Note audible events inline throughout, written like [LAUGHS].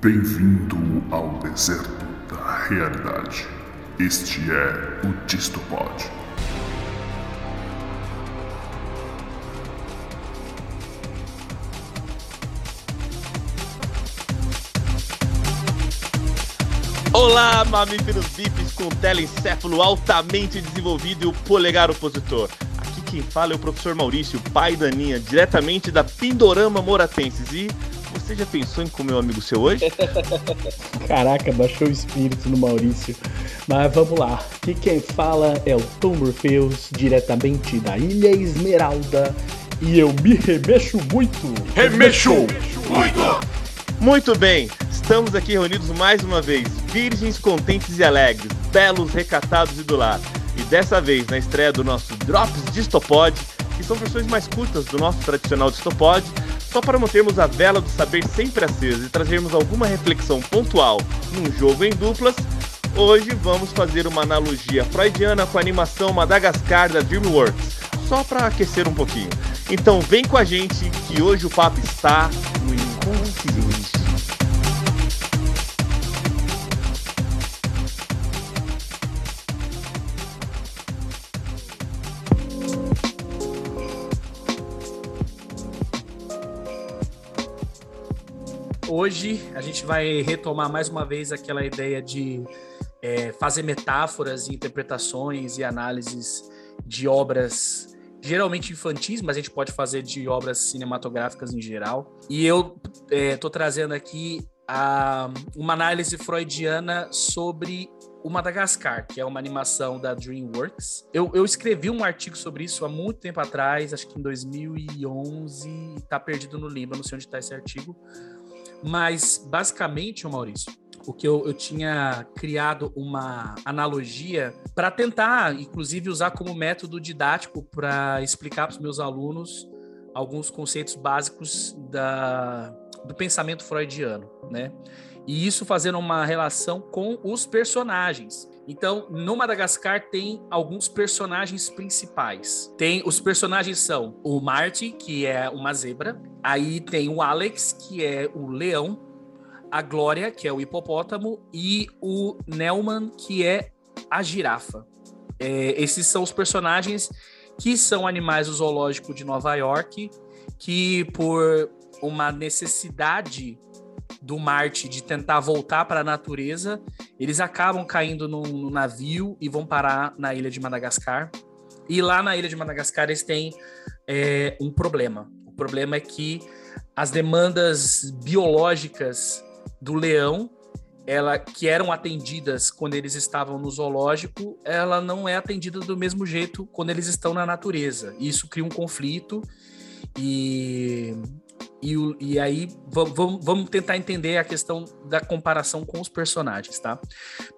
Bem-vindo ao deserto da realidade. Este é o Distopod. Olá, mamíferos bípedes com telencéfalo altamente desenvolvido e o polegar opositor. Aqui quem fala é o professor Maurício, pai da Aninha, diretamente da Pindorama Moratenses. E você já pensou em comer um amigo seu hoje? [LAUGHS] Caraca, baixou o espírito no Maurício. Mas vamos lá. Aqui quem fala é o Tom Morpheus, diretamente da Ilha Esmeralda. E eu me remexo muito. Remexo muito! Muito bem, estamos aqui reunidos mais uma vez, virgens contentes e alegres, belos, recatados e do lar. E dessa vez, na estreia do nosso Drops Distopod, que são versões mais curtas do nosso tradicional Distopod, só para mantermos a vela do saber sempre acesa e trazermos alguma reflexão pontual num jogo em duplas, hoje vamos fazer uma analogia freudiana com a animação Madagascar da DreamWorks, só para aquecer um pouquinho. Então vem com a gente que hoje o papo está Hoje a gente vai retomar mais uma vez aquela ideia de é, fazer metáforas, interpretações e análises de obras geralmente infantis, mas a gente pode fazer de obras cinematográficas em geral. E eu estou trazendo aqui a, uma análise freudiana sobre o Madagascar, que é uma animação da DreamWorks. Eu, eu escrevi um artigo sobre isso há muito tempo atrás, acho que em 2011, está perdido no limbo, não sei onde está esse artigo. Mas, basicamente, o Maurício, o que eu, eu tinha criado uma analogia para tentar, inclusive, usar como método didático para explicar para os meus alunos alguns conceitos básicos da, do pensamento freudiano, né? E isso fazendo uma relação com os personagens. Então, no Madagascar tem alguns personagens principais. Tem os personagens são o Marty, que é uma zebra, aí tem o Alex, que é o leão, a Glória, que é o hipopótamo, e o Nelman, que é a girafa. É, esses são os personagens que são animais do zoológico de Nova York, que por uma necessidade do Marte de tentar voltar para a natureza, eles acabam caindo no, no, navio e vão parar na ilha de Madagascar. E lá na ilha de Madagascar eles têm é, um problema. O problema é que as demandas biológicas do leão, ela que eram atendidas quando eles estavam no zoológico, ela não é atendida do mesmo jeito quando eles estão na natureza. Isso cria um conflito e e, e aí vamos, vamos tentar entender a questão da comparação com os personagens, tá?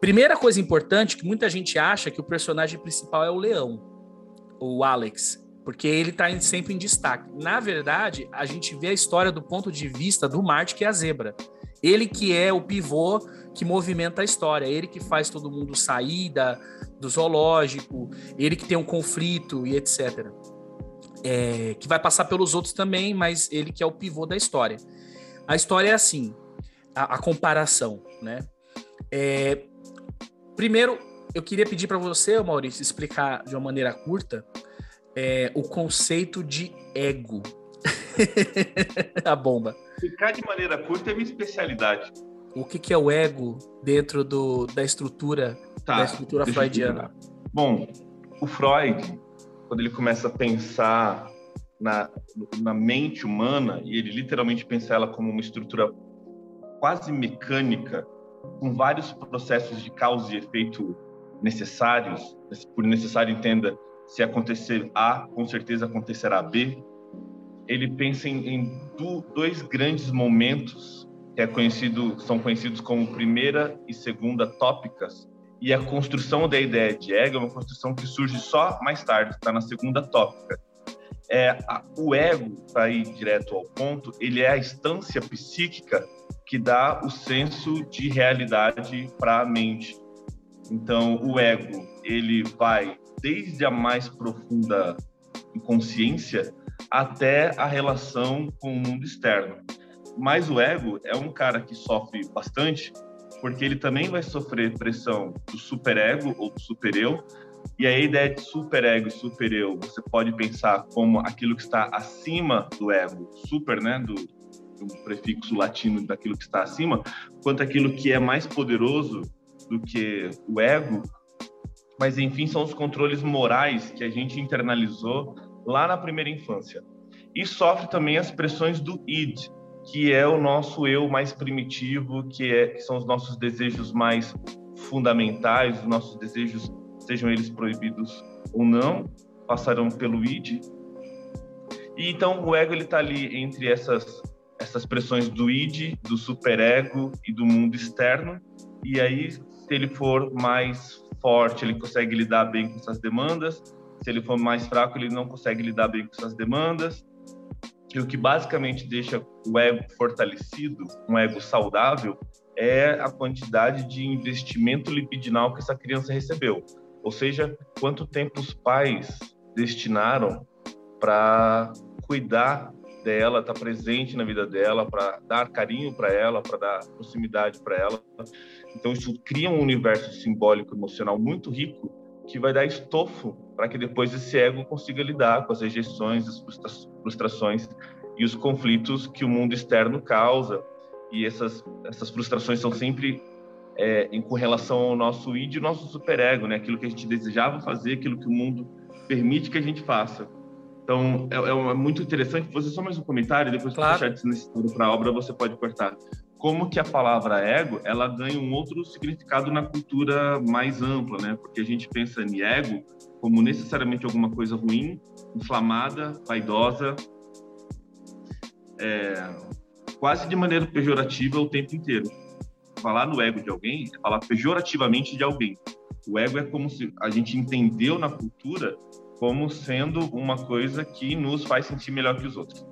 Primeira coisa importante que muita gente acha que o personagem principal é o leão, o Alex, porque ele está sempre em destaque. Na verdade, a gente vê a história do ponto de vista do Marte, que é a zebra. Ele que é o pivô que movimenta a história, ele que faz todo mundo sair da, do zoológico, ele que tem um conflito e etc é, que vai passar pelos outros também, mas ele que é o pivô da história. A história é assim, a, a comparação, né? É, primeiro, eu queria pedir para você, Maurício, explicar de uma maneira curta é, o conceito de ego. [LAUGHS] a bomba. Explicar de maneira curta é minha especialidade. O que, que é o ego dentro do, da estrutura tá, da estrutura freudiana? Bom, o Freud quando ele começa a pensar na, na mente humana, e ele literalmente pensa ela como uma estrutura quase mecânica, com vários processos de causa e efeito necessários, por necessário entenda, se acontecer A, com certeza acontecerá B. Ele pensa em, em dois grandes momentos que é conhecido, são conhecidos como primeira e segunda tópicas, e a construção da ideia de ego é uma construção que surge só mais tarde, está na segunda tópica. É, a, o ego, para ir direto ao ponto, ele é a instância psíquica que dá o senso de realidade para a mente. Então, o ego, ele vai desde a mais profunda inconsciência até a relação com o mundo externo. mas o ego é um cara que sofre bastante, porque ele também vai sofrer pressão do superego ou do supereu. E a ideia de superego e supereu, você pode pensar como aquilo que está acima do ego, super, né, do, do prefixo latino daquilo que está acima, quanto aquilo que é mais poderoso do que o ego. Mas enfim, são os controles morais que a gente internalizou lá na primeira infância. E sofre também as pressões do id, que é o nosso eu mais primitivo, que, é, que são os nossos desejos mais fundamentais, os nossos desejos, sejam eles proibidos ou não, passarão pelo id. E então o ego ele está ali entre essas essas pressões do id, do superego e do mundo externo. E aí, se ele for mais forte, ele consegue lidar bem com essas demandas. Se ele for mais fraco, ele não consegue lidar bem com essas demandas. E o que basicamente deixa o ego fortalecido, um ego saudável, é a quantidade de investimento libidinal que essa criança recebeu. Ou seja, quanto tempo os pais destinaram para cuidar dela, estar tá presente na vida dela, para dar carinho para ela, para dar proximidade para ela. Então isso cria um universo simbólico emocional muito rico que vai dar estofo para que depois esse ego consiga lidar com as rejeições, as frustrações e os conflitos que o mundo externo causa. E essas, essas frustrações são sempre é, em correlação ao nosso id e ao nosso superego, né? aquilo que a gente desejava fazer, aquilo que o mundo permite que a gente faça. Então, é, é muito interessante. Vou fazer só mais um comentário, depois claro. que deixar desnecessário para a obra, você pode cortar como que a palavra ego ela ganha um outro significado na cultura mais ampla, né? Porque a gente pensa em ego como necessariamente alguma coisa ruim, inflamada, vaidosa, é, quase de maneira pejorativa o tempo inteiro. Falar no ego de alguém é falar pejorativamente de alguém. O ego é como se a gente entendeu na cultura como sendo uma coisa que nos faz sentir melhor que os outros.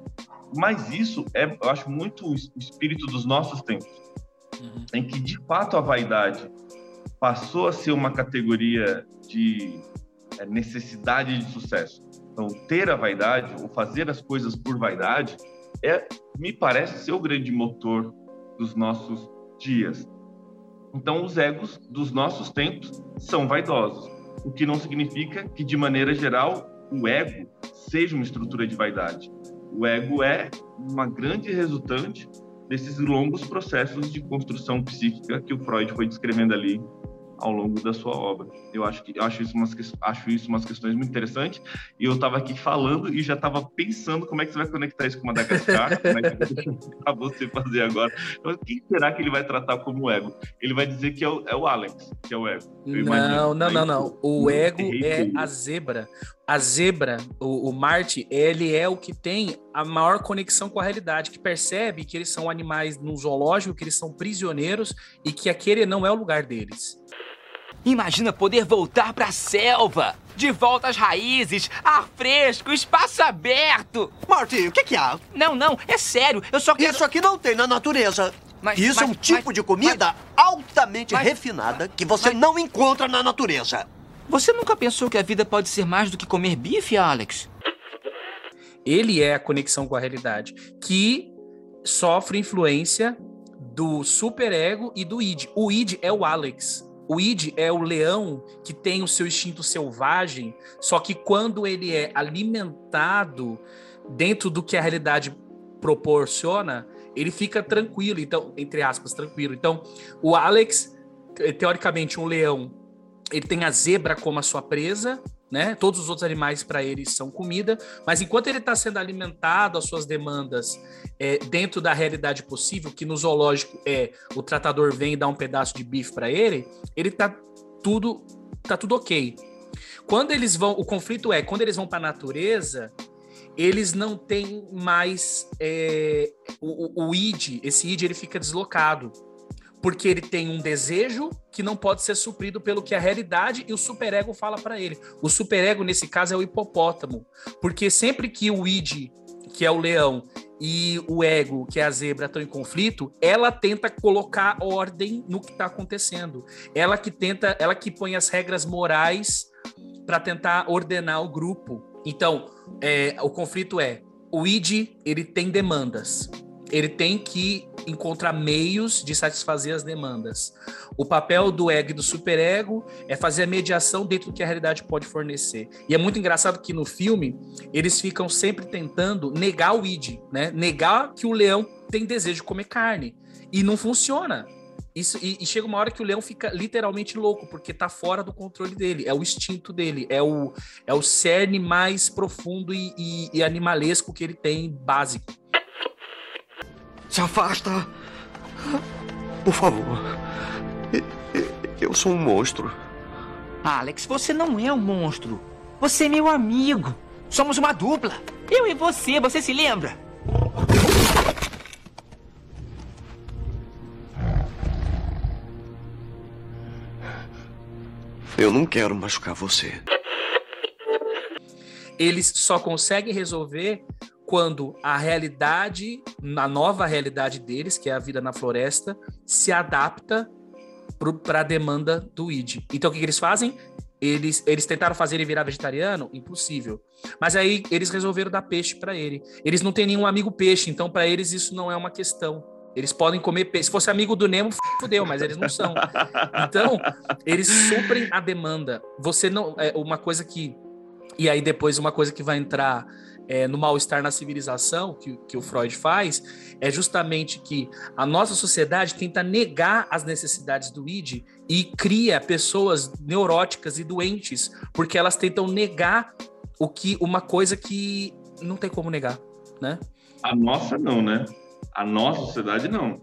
Mas isso é, eu acho, muito o espírito dos nossos tempos, uhum. em que de fato a vaidade passou a ser uma categoria de é, necessidade de sucesso. Então, ter a vaidade ou fazer as coisas por vaidade é, me parece ser o grande motor dos nossos dias. Então, os egos dos nossos tempos são vaidosos, o que não significa que, de maneira geral, o ego seja uma estrutura de vaidade. O ego é uma grande resultante desses longos processos de construção psíquica que o Freud foi descrevendo ali ao longo da sua obra. Eu acho que acho isso umas acho isso umas questões muito interessantes e eu estava aqui falando e já estava pensando como é que você vai conectar isso com Madagascar, como é que você fazer agora. Então, quem será que ele vai tratar como ego? Ele vai dizer que é o, é o Alex, que é o ego. Não, não, não, não. O ego é a zebra. A zebra, o, o Marte, ele é o que tem a maior conexão com a realidade, que percebe que eles são animais no zoológico, que eles são prisioneiros e que aquele não é o lugar deles. Imagina poder voltar para a selva, de volta às raízes, ar fresco, espaço aberto. Marty, o que, que há? Não, não, é sério. Eu só quero... Isso aqui não tem na natureza. Mas, Isso mas, é um tipo mas, de comida altamente refinada que você não encontra na natureza. Você nunca pensou que a vida pode ser mais do que comer bife, Alex? Ele é a conexão com a realidade, que sofre influência do superego e do id. O id é o Alex. O id é o leão que tem o seu instinto selvagem, só que quando ele é alimentado dentro do que a realidade proporciona, ele fica tranquilo, então, entre aspas, tranquilo. Então, o Alex, teoricamente, um leão, ele tem a zebra como a sua presa, né? Todos os outros animais para ele são comida, mas enquanto ele está sendo alimentado, as suas demandas é, dentro da realidade possível, que no zoológico é o tratador vem e dá um pedaço de bife para ele, ele tá tudo tá tudo ok. Quando eles vão, o conflito é quando eles vão para a natureza, eles não têm mais é, o, o, o id, esse id ele fica deslocado porque ele tem um desejo que não pode ser suprido pelo que a realidade e o superego fala para ele. O superego nesse caso é o hipopótamo, porque sempre que o id, que é o leão, e o ego, que é a zebra, estão em conflito, ela tenta colocar ordem no que está acontecendo. Ela que tenta, ela que põe as regras morais para tentar ordenar o grupo. Então, é, o conflito é o id, ele tem demandas ele tem que encontrar meios de satisfazer as demandas. O papel do ego e do superego é fazer a mediação dentro do que a realidade pode fornecer. E é muito engraçado que no filme eles ficam sempre tentando negar o id, né? Negar que o leão tem desejo de comer carne. E não funciona. Isso, e, e, chega uma hora que o leão fica literalmente louco, porque tá fora do controle dele. É o instinto dele, é o, é o cerne mais profundo e, e, e animalesco que ele tem, básico. Se afasta! Por favor. Eu sou um monstro. Alex, você não é um monstro. Você é meu amigo. Somos uma dupla. Eu e você, você se lembra? Eu não quero machucar você. Eles só conseguem resolver quando a realidade, a nova realidade deles, que é a vida na floresta, se adapta para a demanda do id. Então o que, que eles fazem? Eles, eles tentaram fazer ele virar vegetariano? Impossível. Mas aí eles resolveram dar peixe para ele. Eles não têm nenhum amigo peixe, então para eles isso não é uma questão. Eles podem comer peixe. Se fosse amigo do Nemo, fudeu, mas eles não são. [LAUGHS] Então, eles suprem a demanda. Você não. É uma coisa que. E aí, depois, uma coisa que vai entrar é, no mal-estar na civilização, que, que o Freud faz, é justamente que a nossa sociedade tenta negar as necessidades do id e cria pessoas neuróticas e doentes, porque elas tentam negar o que uma coisa que não tem como negar, né? A nossa não, né? A nossa sociedade não.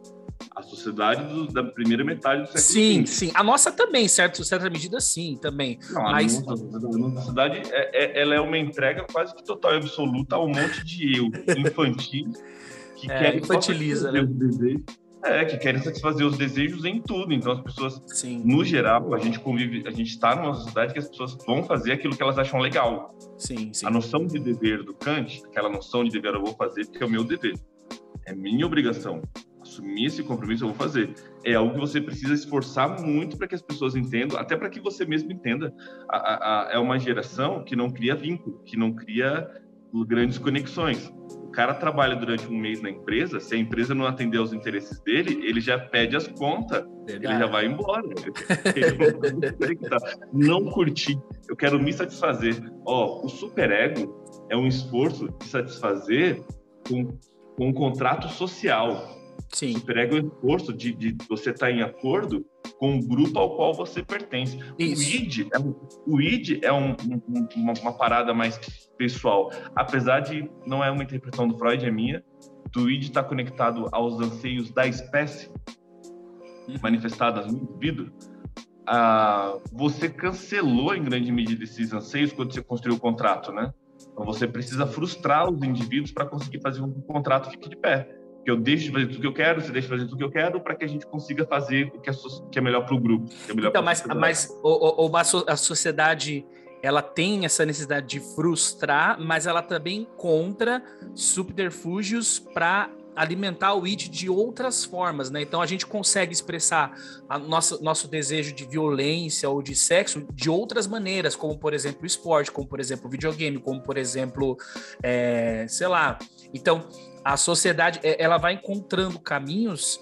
A sociedade do, da primeira metade do século Sim, XX. sim. A nossa também, certo? Certa medida, sim, também. Não, Mas... a, nossa, sociedade é, é, ela é uma entrega quase que total e absoluta a um monte de eu infantil que [LAUGHS] é, querem infantiliza, né? É, que querem satisfazer os desejos em tudo. Então, as pessoas, sim. no geral, a gente convive, a gente está numa sociedade que as pessoas vão fazer aquilo que elas acham legal. Sim, sim. A noção de dever do Kant, aquela noção de dever eu vou fazer porque é o meu dever. É minha obrigação. Assumir esse compromisso eu vou fazer. É algo que você precisa esforçar muito para que as pessoas entendam, até para que você mesmo entenda. A, a, a, é uma geração que não cria vínculo, que não cria grandes conexões. O cara trabalha durante um mês na empresa, se a empresa não atender aos interesses dele, ele já pede as contas, Verdade. ele já vai embora. [LAUGHS] [LAUGHS] não curtir, eu quero me satisfazer. Ó, o superego é um esforço de satisfazer com com um contrato social. Sim. Emprega o esforço de, de você estar tá em acordo com o grupo ao qual você pertence. Isso. O ID é, o ID é um, um, uma, uma, parada mais pessoal. Apesar de não é uma interpretação do Freud, é minha, do ID está conectado aos anseios da espécie uhum. manifestadas no indivíduo. Ah, você cancelou em grande medida esses anseios quando você construiu o contrato, né? Então você precisa frustrar os indivíduos para conseguir fazer o contrato fique de pé. Que eu deixe de fazer tudo que eu quero, você deixe de fazer tudo que eu quero, para que a gente consiga fazer o que é, que é melhor para o grupo. É então, mas, mas o, o, a sociedade ela tem essa necessidade de frustrar, mas ela também encontra subterfúgios para alimentar o id de outras formas, né? Então a gente consegue expressar a nossa, nosso desejo de violência ou de sexo de outras maneiras, como por exemplo o esporte, como por exemplo o videogame, como por exemplo, é, sei lá. Então a sociedade é, ela vai encontrando caminhos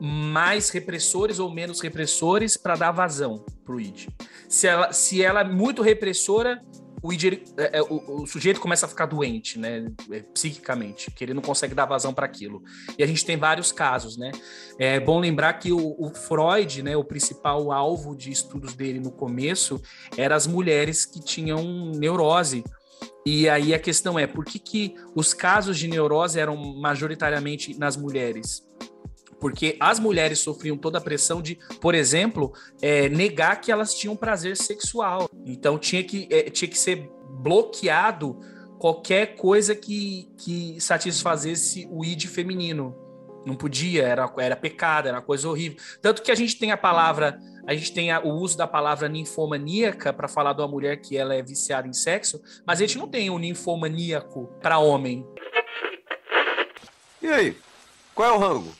mais repressores ou menos repressores para dar vazão para o id. Se ela, se ela é muito repressora, o, é, é, o, o, sujeito começa a ficar doente, né, psiquicamente, que ele não consegue dar vazão para aquilo. E a gente tem vários casos, né? É bom lembrar que o, o, Freud, né, o principal alvo de estudos dele no começo, eram as mulheres que tinham neurose. E aí a questão é, por que, que os casos de neurose eram majoritariamente nas mulheres? porque as mulheres sofriam toda a pressão de, por exemplo, é, negar que elas tinham prazer sexual. Então tinha que, é, tinha que ser bloqueado qualquer coisa que, que satisfazesse o id feminino. Não podia, era, era pecado, era coisa horrível. Tanto que a gente tem a palavra, a gente tem a, o uso da palavra ninfomaníaca para falar de uma mulher que ela é viciada em sexo, mas a gente não tem o ninfomaníaco para homem. E aí? Qual é o rango?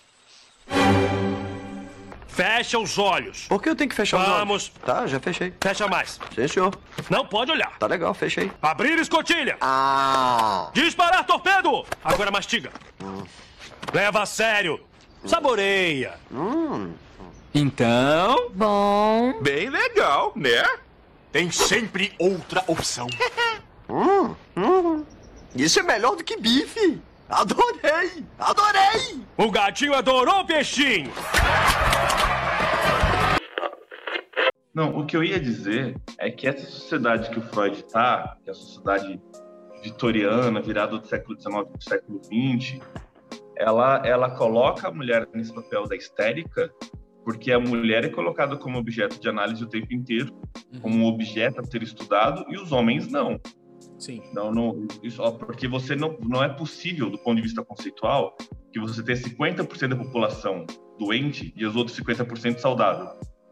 Fecha os olhos. Por que eu tenho que fechar Vamos. os olhos? Vamos. Tá, já fechei. Fecha mais. Sim, senhor. Não pode olhar. Tá legal, fechei. Abrir escotilha. Ah. Disparar torpedo. Agora mastiga. Hum. Leva a sério. Saboreia. Hum. Então. Bom. Bem legal, né? Tem sempre outra opção. [LAUGHS] hum, hum. Isso é melhor do que bife. Adorei! Adorei! O gatinho adorou o peixinho! Não, o que eu ia dizer é que essa sociedade que o Freud está, que é a sociedade vitoriana, virada do século XIX para o século XX, ela, ela coloca a mulher nesse papel da histérica, porque a mulher é colocada como objeto de análise o tempo inteiro, uhum. como um objeto a ser estudado, e os homens não. Sim. Não, não, isso, porque você não, não é possível, do ponto de vista conceitual, que você tenha 50% da população doente e os outros 50% saudável.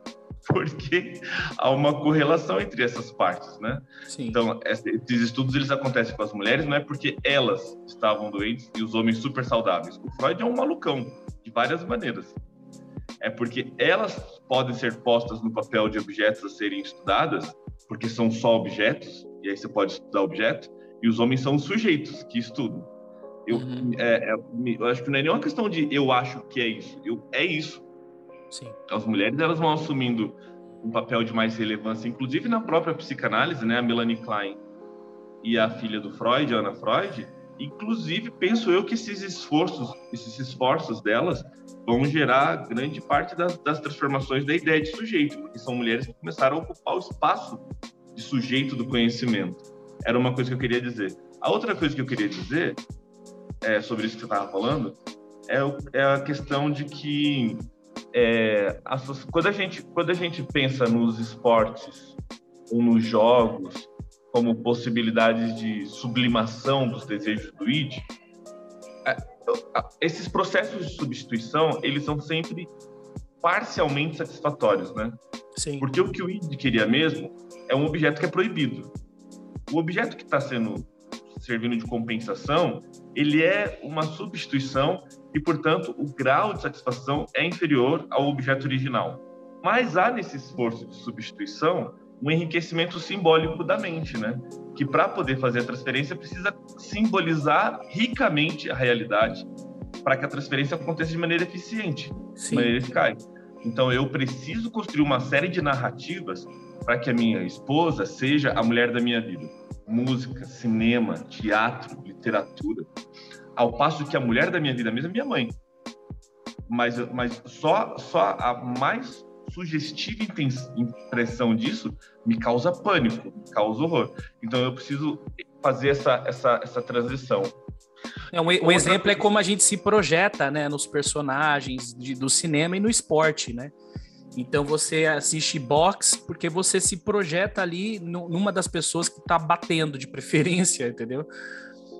[LAUGHS] Porque há uma correlação entre essas partes, né? Sim. Então, esses estudos eles acontecem com as mulheres, não é porque elas estavam doentes e os homens super saudáveis. O Freud é um malucão, de várias maneiras. É porque elas podem ser postas no papel de objetos a serem estudadas, porque são só objetos, e aí você pode estudar objeto, e os homens são os sujeitos que estudam. Eu, uhum. é, é, eu acho que não é nenhuma questão de eu acho que é isso, eu, é isso. Sim. As mulheres elas vão assumindo um papel de mais relevância, inclusive na própria psicanálise, né? A Melanie Klein e a filha do Freud, Ana Freud, inclusive penso eu que esses esforços, esses esforços delas vão gerar grande parte das, das transformações da ideia de sujeito, porque são mulheres que começaram a ocupar o espaço de sujeito do conhecimento. Era uma coisa que eu queria dizer. A outra coisa que eu queria dizer é, sobre isso que você estava falando é, é, a questão de que é, a, quando, a gente, quando a gente pensa nos esportes ou nos jogos como possibilidades de sublimação dos desejos do id, é, esses processos de substituição eles são sempre parcialmente satisfatórios, né? Sim. Porque o que o id queria mesmo é um objeto que é proibido. O objeto que está sendo servindo de compensação, ele é uma substituição e, portanto, o grau de satisfação é inferior ao objeto original. Mas há nesse esforço de substituição um enriquecimento simbólico da mente, né? Que para poder fazer a transferência precisa simbolizar ricamente a realidade para que a transferência aconteça de maneira eficiente, Sim. de maneira eficaz. Então eu preciso construir uma série de narrativas para que a minha esposa seja a mulher da minha vida. Música, cinema, teatro, literatura. Ao passo que a mulher da minha vida mesmo é minha mãe. Mas, mas só, só a mais sugestiva impressão disso me causa pânico, me causa horror. Então eu preciso fazer essa, essa, essa transição. É, um, o exemplo é como a gente se projeta né, nos personagens de, do cinema e no esporte, né? Então você assiste box porque você se projeta ali no, numa das pessoas que está batendo de preferência, [LAUGHS] entendeu?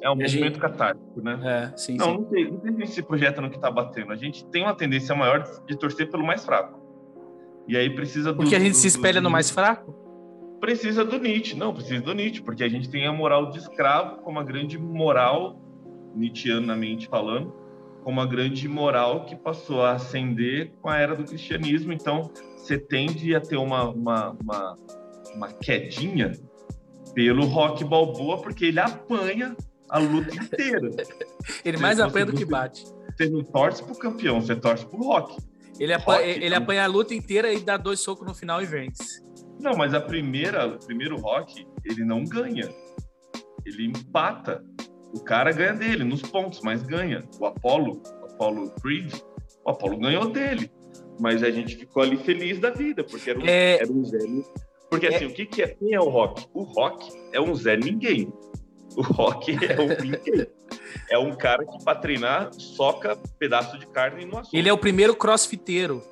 É um movimento gente... catártico, né? É, sim, não, sim. Não tem, não se projeta no que está batendo. A gente tem uma tendência maior de torcer pelo mais fraco. E aí precisa do. Porque a gente do, se espelha do, no mais fraco? Precisa do Nietzsche. Não, precisa do Nietzsche, porque a gente tem a moral de escravo como a grande moral, Nietzscheanamente falando, como a grande moral que passou a ascender com a era do cristianismo. Então, você tende a ter uma, uma, uma, uma quedinha pelo rock balboa, porque ele apanha a luta inteira. [LAUGHS] ele mais apanha do que bate. Você não torce pro campeão, você torce pro rock. Ele, apanha, rock, ele apanha a luta inteira e dá dois socos no final e vence. Não, mas a primeira, o primeiro rock, ele não ganha. Ele empata. O cara ganha dele nos pontos, mas ganha. O Apollo, o Apollo Creed, o Apollo ganhou dele. Mas a gente ficou ali feliz da vida, porque era um, é... era um. Porque assim, é... o que, que é? Quem é o rock? O rock é um Zé Ninguém. O rock é um ninguém. É um cara que, para treinar, soca pedaço de carne no açúcar. Ele é o primeiro crossfiteiro.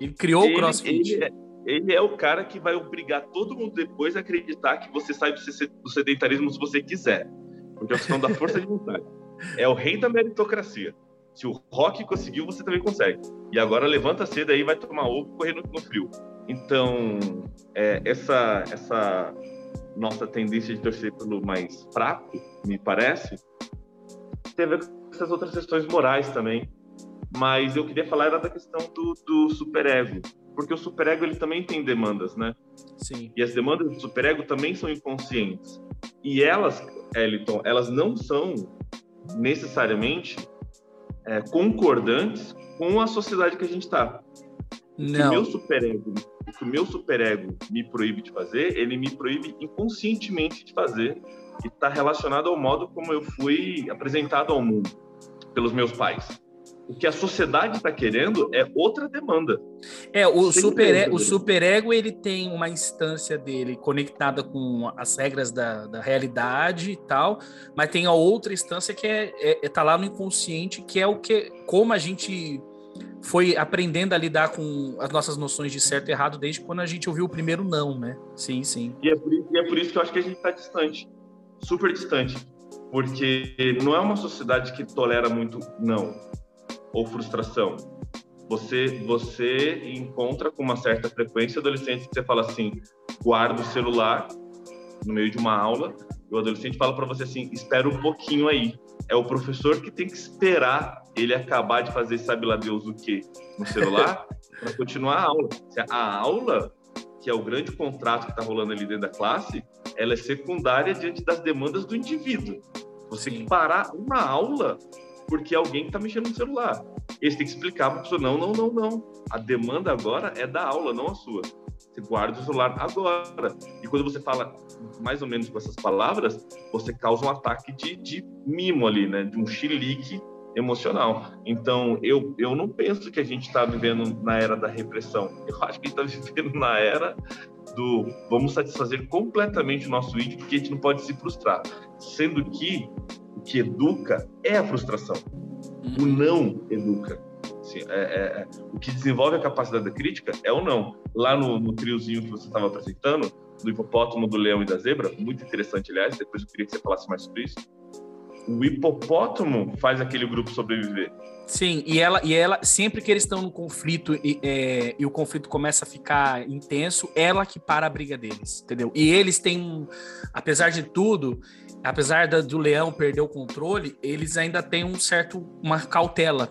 Ele criou ele, o crossfit. Ele é, ele é o cara que vai obrigar todo mundo depois a acreditar que você sai do sedentarismo se você quiser. Porque é a questão da força de vontade. [LAUGHS] É o rei da meritocracia. Se o Rock conseguiu, você também consegue. E agora levanta cedo aí vai tomar ovo correndo no frio. Então, é, essa, essa nossa tendência de torcer pelo mais fraco, me parece, tem a ver com essas outras questões morais também. Mas eu queria falar era da questão do, do superego. Porque o superego ele também tem demandas, né? Sim. E as demandas do superego também são inconscientes. E elas, Eliton, elas não são necessariamente é, concordantes com a sociedade que a gente está. Não. O meu superego, o que o meu superego me proíbe de fazer, ele me proíbe inconscientemente de fazer e está relacionado ao modo como eu fui apresentado ao mundo pelos meus pais. O que a sociedade está querendo é outra demanda. É, o, Sem super, dúvida. o superego ele tem uma instância dele conectada com as regras da, da realidade e tal, mas tem a outra instância que é, é, é tá lá no inconsciente, que é o que como a gente foi aprendendo a lidar com as nossas noções de certo e errado desde quando a gente ouviu o primeiro não, né? Sim, sim. E é por e é por isso que eu acho que a gente está distante, super distante, porque não é uma sociedade que tolera muito não ou frustração. Você você encontra com uma certa frequência adolescentes que você fala assim, guarda o celular no meio de uma aula, e o adolescente fala para você assim, espera um pouquinho aí. É o professor que tem que esperar ele acabar de fazer sabe lá Deus o que no celular [LAUGHS] para continuar a aula. A aula que é o grande contrato que está rolando ali dentro da classe, ela é secundária diante das demandas do indivíduo. Você tem que parar uma aula porque alguém está mexendo no celular. Eles têm que explicar para a pessoa, não, não, não, não. A demanda agora é da aula, não a sua. Você guarda o celular agora. E quando você fala mais ou menos com essas palavras, você causa um ataque de, de mimo ali, né? De um chilique emocional. Então, eu, eu não penso que a gente está vivendo na era da repressão. [LAUGHS] Eu acho que a gente está vivendo na era do vamos satisfazer completamente o nosso id, porque a gente não pode se frustrar. Sendo que o que educa é a frustração. O não educa. Assim, é, é, o que desenvolve a capacidade da crítica é o não. Lá no, no triozinho que você estava apresentando, do hipopótamo, do leão e da zebra, muito interessante, aliás, depois eu queria que você falasse mais sobre isso. O hipopótamo faz aquele grupo sobreviver. Sim, e ela, e ela sempre que eles estão no conflito e, é, e o conflito começa a ficar intenso, ela que para a briga deles, entendeu? E eles têm, apesar de tudo, apesar da- do leão perder o controle, eles ainda têm um certo, uma cautela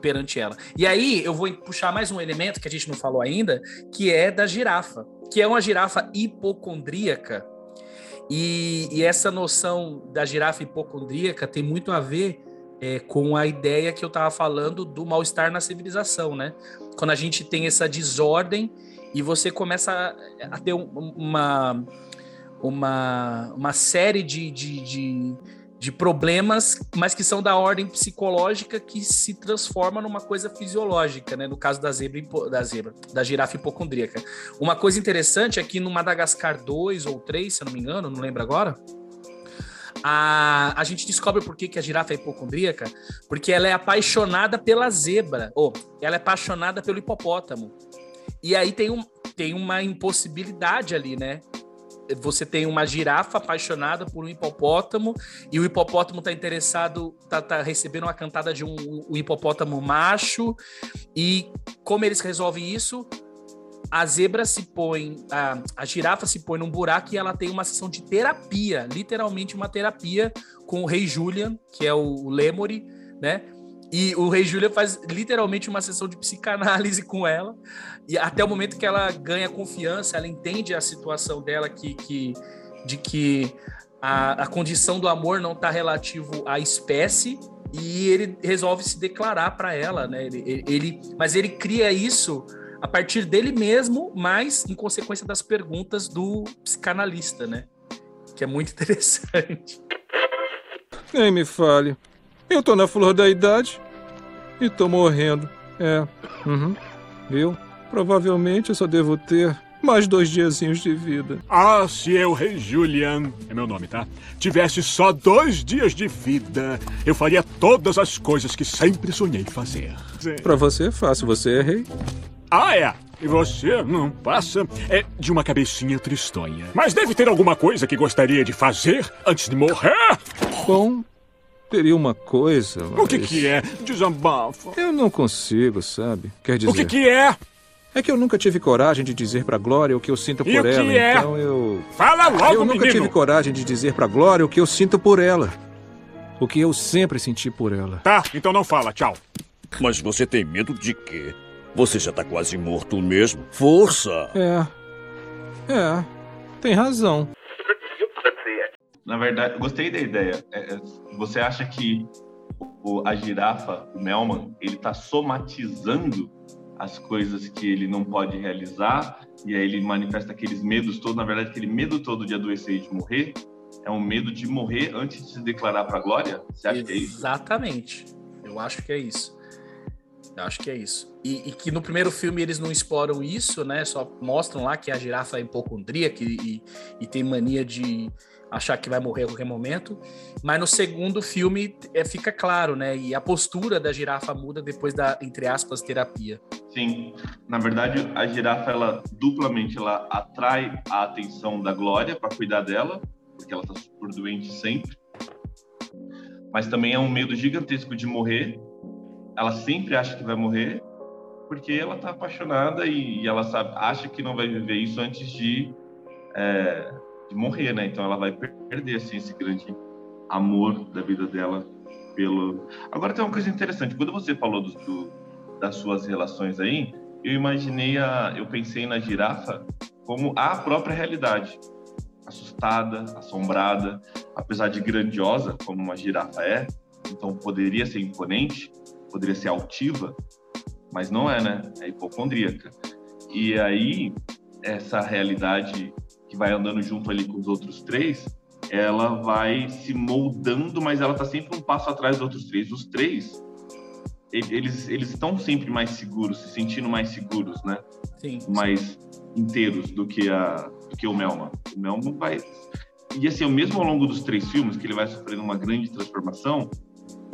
perante ela. E aí eu vou puxar mais um elemento que a gente não falou ainda, que é da girafa, que é uma girafa hipocondríaca. E, e essa noção da girafa hipocondríaca tem muito a ver é, com a ideia que eu estava falando do mal-estar na civilização, né? Quando a gente tem essa desordem e você começa a, a ter um- uma, uma, uma série de, de, de, de problemas, mas que são da ordem psicológica que se transforma numa coisa fisiológica, né? No caso da zebra, da zebra, da girafa hipocondríaca. Uma coisa interessante é que no Madagascar 2 ou 3, se eu não me engano, não lembro agora, a, a gente descobre por que, que a girafa é hipocondríaca, porque ela é apaixonada pela zebra, ou ela é apaixonada pelo hipopótamo. E aí tem, um, tem uma impossibilidade ali, né? Você tem uma girafa apaixonada por um hipopótamo e o hipopótamo tá interessado, tá, tá recebendo uma cantada de um, um hipopótamo macho. E como eles resolvem isso? a zebra se põe, a, a girafa se põe num buraco e ela tem uma sessão de terapia, literalmente uma terapia com o rei Julian, que é o, o Lemuri, né? E o rei Julian faz literalmente uma sessão de psicanálise com ela, e até o momento que ela ganha confiança, ela entende a situação dela que, que de que a, a condição do amor não está relativo à espécie, e ele resolve se declarar para ela, né? Ele- ele, mas ele cria isso a partir dele mesmo, mas em consequência das perguntas do psicanalista, né? Que é muito [LAUGHS] interessante. Nem me fale. Eu tô na flor da idade e tô morrendo. É. Uhum. Viu? Provavelmente eu só devo ter mais dois diazinhos de vida. Ah, se eu, Rei Julian, é meu nome, tá? Tivesse só dois dias de vida, eu faria todas as coisas que sempre sonhei fazer. Pra você é fácil, você é rei. Ah, é? E você não passa é de uma cabecinha tristonha. Mas deve ter alguma coisa que gostaria de fazer antes de morrer? Bom, teria uma coisa. O que mas que é? Desabafa. Eu não consigo, sabe? Quer dizer. O que que é? É que eu nunca tive coragem de dizer pra Glória o que eu sinto E por o que ela, é? então eu. Fala logo, eu nunca menino. tive coragem de dizer pra Glória o que eu sinto por ela. O que eu sempre senti por ela. Tá, então não fala, tchau. Mas você tem medo de quê? Você já tá quase morto mesmo. Força! É. É. Tem razão. Na verdade, gostei da ideia. É, é, você acha que o, a girafa, o Melman, ele está somatizando as coisas que ele não pode realizar e aí ele manifesta aqueles medos todos. Na verdade, aquele medo todo de adoecer e de morrer é um medo de morrer antes de se declarar para a glória. Você acha Exatamente. que é isso? Exatamente. Eu acho que é isso. Eu acho que é isso. E, e, que no primeiro filme eles não exploram isso, né? Só mostram lá que a girafa é hipocondríaca e, e, e tem mania de achar que vai morrer a qualquer momento. Mas no segundo filme é, fica claro, né? E a postura da girafa muda depois da, entre aspas, terapia. Sim, na verdade a girafa ela duplamente ela atrai a atenção da Glória para cuidar dela, porque ela está super doente sempre. Mas também é um medo gigantesco de morrer. Ela sempre acha que vai morrer, porque ela está apaixonada e, e, ela sabe, acha que não vai viver isso antes de, é, de morrer, né? Então ela vai perder assim esse grande amor da vida dela pelo. Agora tem uma coisa interessante. Quando você falou do, do, das suas relações aí, eu imaginei a, eu pensei na girafa como a própria realidade, assustada, assombrada, apesar de grandiosa como uma girafa é. Então poderia ser imponente, poderia ser altiva, mas não é, né? É hipocondríaca. E aí, essa realidade que vai andando junto ali com os outros três, ela vai se moldando, mas ela tá sempre um passo atrás dos outros três. Os três, eles eles estão sempre mais seguros, se sentindo mais seguros, né? Sim. Mais inteiros do que a do que o Melman. O Melman vai e assim, mesmo ao longo dos três filmes que ele vai sofrendo uma grande transformação,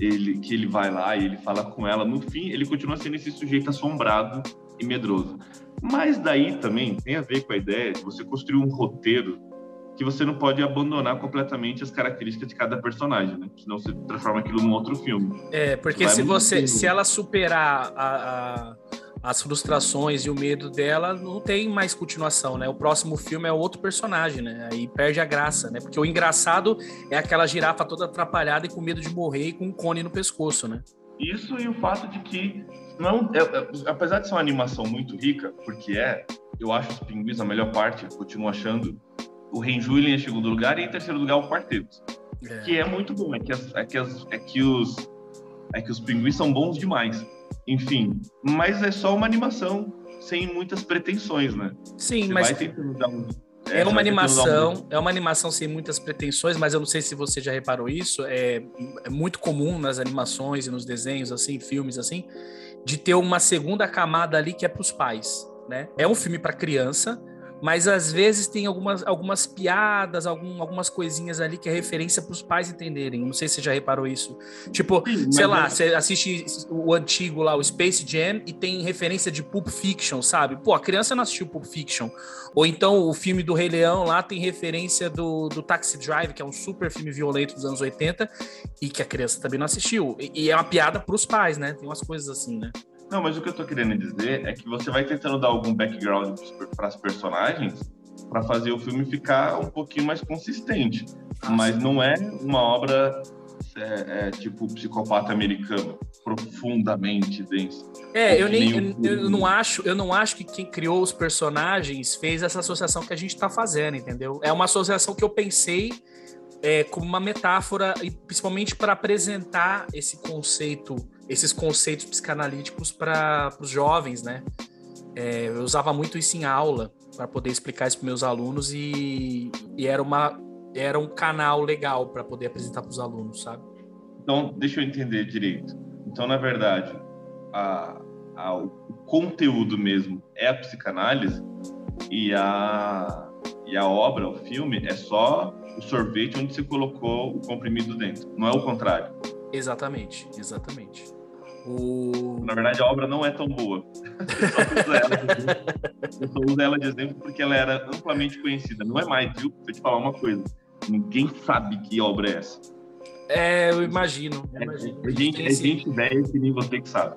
ele que ele vai lá e ele fala com ela, no fim ele continua sendo esse sujeito assombrado e medroso. Mas daí também tem a ver com a ideia de você construir um roteiro que você não pode abandonar completamente as características de cada personagem, né? Senão você transforma aquilo num outro filme. É, porque se você, se ela superar a, a, as frustrações e o medo dela, não tem mais continuação, né? O próximo filme é outro personagem, né? Aí perde a graça, né? Porque o engraçado é aquela girafa toda atrapalhada e com medo de morrer e com um cone no pescoço, né? Isso e o fato de que não, é, é, apesar de ser uma animação muito rica, porque é, eu acho os pinguins a melhor parte, continuo achando o Ren Julien em segundo lugar e em terceiro lugar o Quarteto. É. Que é muito bom, é que, as, é, que as, é, que os, é que os pinguins são bons demais. Enfim, mas é só uma animação sem muitas pretensões, né? Sim, Você mas. Vai tentando dar um, é, é uma animação, é uma animação sem muitas pretensões, mas eu não sei se você já reparou isso. É, é muito comum nas animações e nos desenhos, assim, filmes assim, de ter uma segunda camada ali que é para os pais, né? É um filme para criança, mas às vezes tem algumas, algumas piadas, algum, algumas coisinhas ali que é referência para os pais entenderem. Não sei se você já reparou isso. Tipo, Sim, sei lá, é... você assiste o antigo lá, o Space Jam, e tem referência de Pulp Fiction, sabe? Pô, a criança não assistiu Pulp Fiction. Ou então o filme do Rei Leão lá tem referência do, do Taxi Drive, que é um super filme violento dos anos 80, e que a criança também não assistiu. E, e é uma piada para os pais, né? Tem umas coisas assim, né? Não, mas o que eu tô querendo dizer é que você vai tentando dar algum background para as personagens para fazer o filme ficar um pouquinho mais consistente. Mas não é uma obra é, é, tipo psicopata americano, profundamente densa. É, eu nem eu, eu, não acho, eu não acho que quem criou os personagens fez essa associação que a gente está fazendo, entendeu? É uma associação que eu pensei é, como uma metáfora, e principalmente para apresentar esse conceito esses conceitos psicanalíticos para os jovens, né? É, eu usava muito isso em aula para poder explicar isso para meus alunos e, e, era uma era um canal legal para poder apresentar para os alunos, sabe? Então, deixa eu entender direito. Então, na verdade, a, a, o conteúdo mesmo é a psicanálise e a, e a obra, o filme, é só o sorvete onde você colocou o comprimido dentro. Não é o contrário. Exatamente, exatamente. O... Na verdade, a obra não é tão boa. Eu só uso ela de exemplo porque ela era amplamente conhecida. Não é mais, viu? Vou te falar uma coisa. Ninguém sabe que obra é essa. É, eu imagino. Eu imagino. É, gente, é gente velha que nem você que sabe.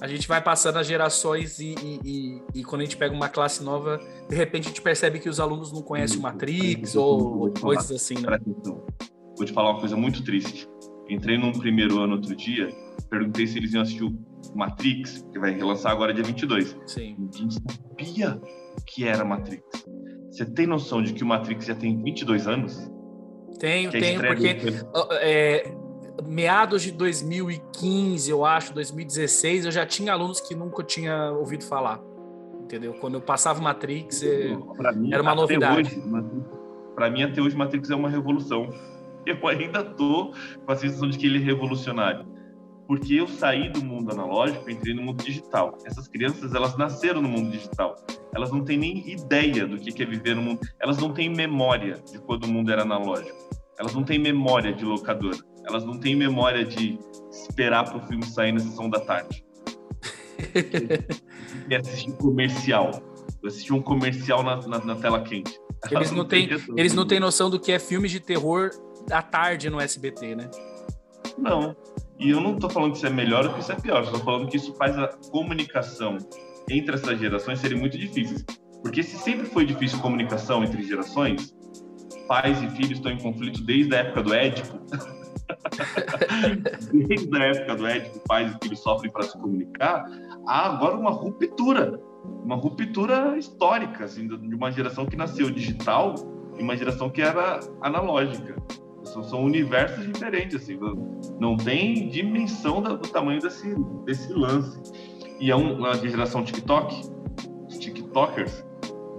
A gente vai passando as gerações e, e, e, e, quando a gente pega uma classe nova, de repente a gente percebe que os alunos não conhecem o Matrix ou coisas assim, né? Vou te falar uma coisa muito triste. Entrei num primeiro ano outro dia, perguntei se eles iam assistir o Matrix, que vai relançar agora dia 22. Sim. Ninguém sabia o que era Matrix. Você tem noção de que o Matrix já tem 22 anos? Tenho, tenho, porque é, meados de 2015, eu acho, 2016, eu já tinha alunos que nunca tinha ouvido falar. Entendeu? Quando eu passava Matrix, é, mim, era uma novidade. Para mim, até hoje, Matrix é uma revolução. Eu ainda tô com a sensação de que ele é revolucionário. Porque eu saí do mundo analógico e entrei no mundo digital. Essas crianças, elas nasceram no mundo digital. Elas não têm nem ideia do que é viver no mundo. Elas não têm memória de quando o mundo era analógico. Elas não têm memória de locadora. Elas não têm memória de esperar para o filme sair na sessão da tarde. [LAUGHS] e assistir comercial. Assistir um comercial na, na, na tela quente. Eles não, têm, eles não têm noção do que é filme de terror à tarde no SBT, né? Não. E eu não estou falando que isso é melhor ou que isso é pior. Estou falando que isso faz a comunicação entre essas gerações ser muito difícil. Porque se sempre foi difícil comunicação entre gerações, pais e filhos estão em conflito desde a época do Édipo. [LAUGHS] desde a época do Édipo, pais e filhos sofrem para se comunicar. Há agora uma ruptura, uma ruptura histórica, assim, de uma geração que nasceu digital e uma geração que era analógica. São, são universos diferentes, assim, não tem dimensão do, tamanho desse, desse lance. E é um, uma geração TikTok, os TikTokers,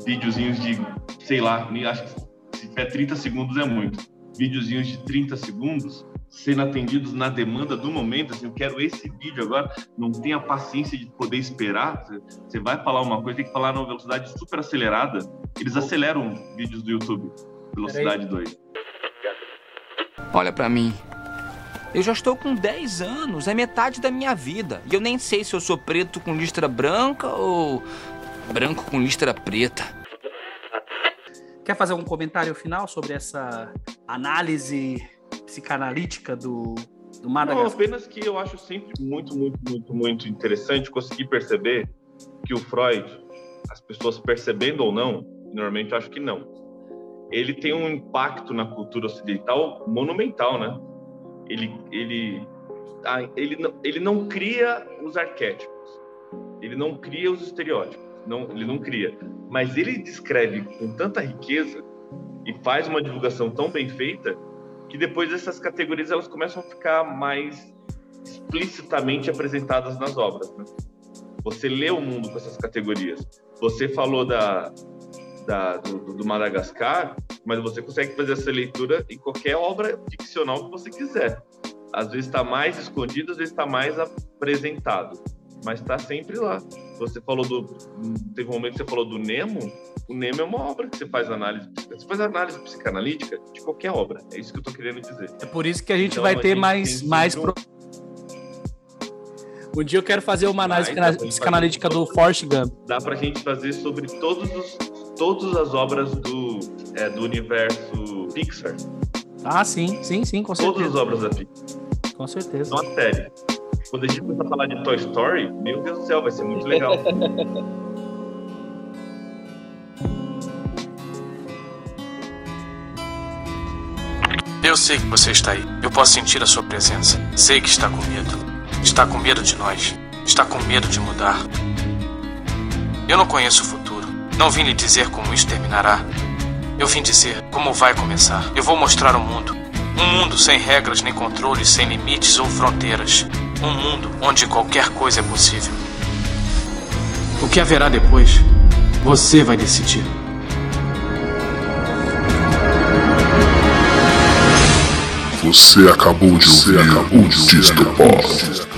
videozinhos de, sei lá, acho que se tiver 30 segundos é muito. Videozinhos de 30 segundos sendo atendidos na demanda do momento, assim, eu quero esse vídeo agora, não tem a paciência de poder esperar, você vai falar uma coisa, tem que falar numa velocidade super acelerada, eles aceleram vídeos do YouTube, velocidade 2. Olha para mim, eu já estou com 10 anos, é metade da minha vida, e eu nem sei se eu sou preto com listra branca ou branco com listra preta. Quer fazer um comentário final sobre essa análise psicanalítica do, do Madagascar? Não, apenas que eu acho sempre muito, muito, muito, muito interessante conseguir perceber que o Freud, as pessoas percebendo ou não, normalmente eu acho que não, ele tem um impacto na cultura ocidental monumental, né? Ele, ele, ele, não, ele não cria os arquétipos, ele não cria os estereótipos não, ele não cria. Mas ele descreve com tanta riqueza e faz uma divulgação tão bem feita que depois essas categorias elas começam a ficar mais explicitamente apresentadas nas obras. Né? Você lê o mundo com essas categorias. Você falou da, da do, do, Madagascar, mas você consegue fazer essa leitura em qualquer obra ficcional que você quiser. Às vezes está mais escondido, às vezes está mais apresentado mas está sempre lá. Você falou do. Teve um momento que você falou do Nemo. O Nemo é uma obra que você faz análise. Você faz análise psicanalítica de qualquer obra. É isso que eu estou querendo dizer. É por isso que a gente então, vai ter gente mais. mais pro... Um dia eu quero fazer uma análise psicanalítica do Forrest Gump. Dá pra gente fazer sobre todos os, todas as obras do, é, do universo Pixar. Ah, sim, sim, sim, com certeza. Todas as obras da Pixar. Com certeza. Uma série. Quando a gente começar a falar de Toy Story, meu Deus do céu, vai ser muito legal. [LAUGHS] Eu sei que você está aí. Eu posso sentir a sua presença. Sei que está com medo. Está com medo de nós. Está com medo de mudar. Eu não conheço o futuro. Não vim lhe dizer como isso terminará. Eu vim dizer como vai começar. Eu vou mostrar o mundo. Um mundo sem regras nem controles, sem limites ou fronteiras. Um mundo onde qualquer coisa é possível. O que haverá depois, você vai decidir. Você acabou de ouvir o Distopod.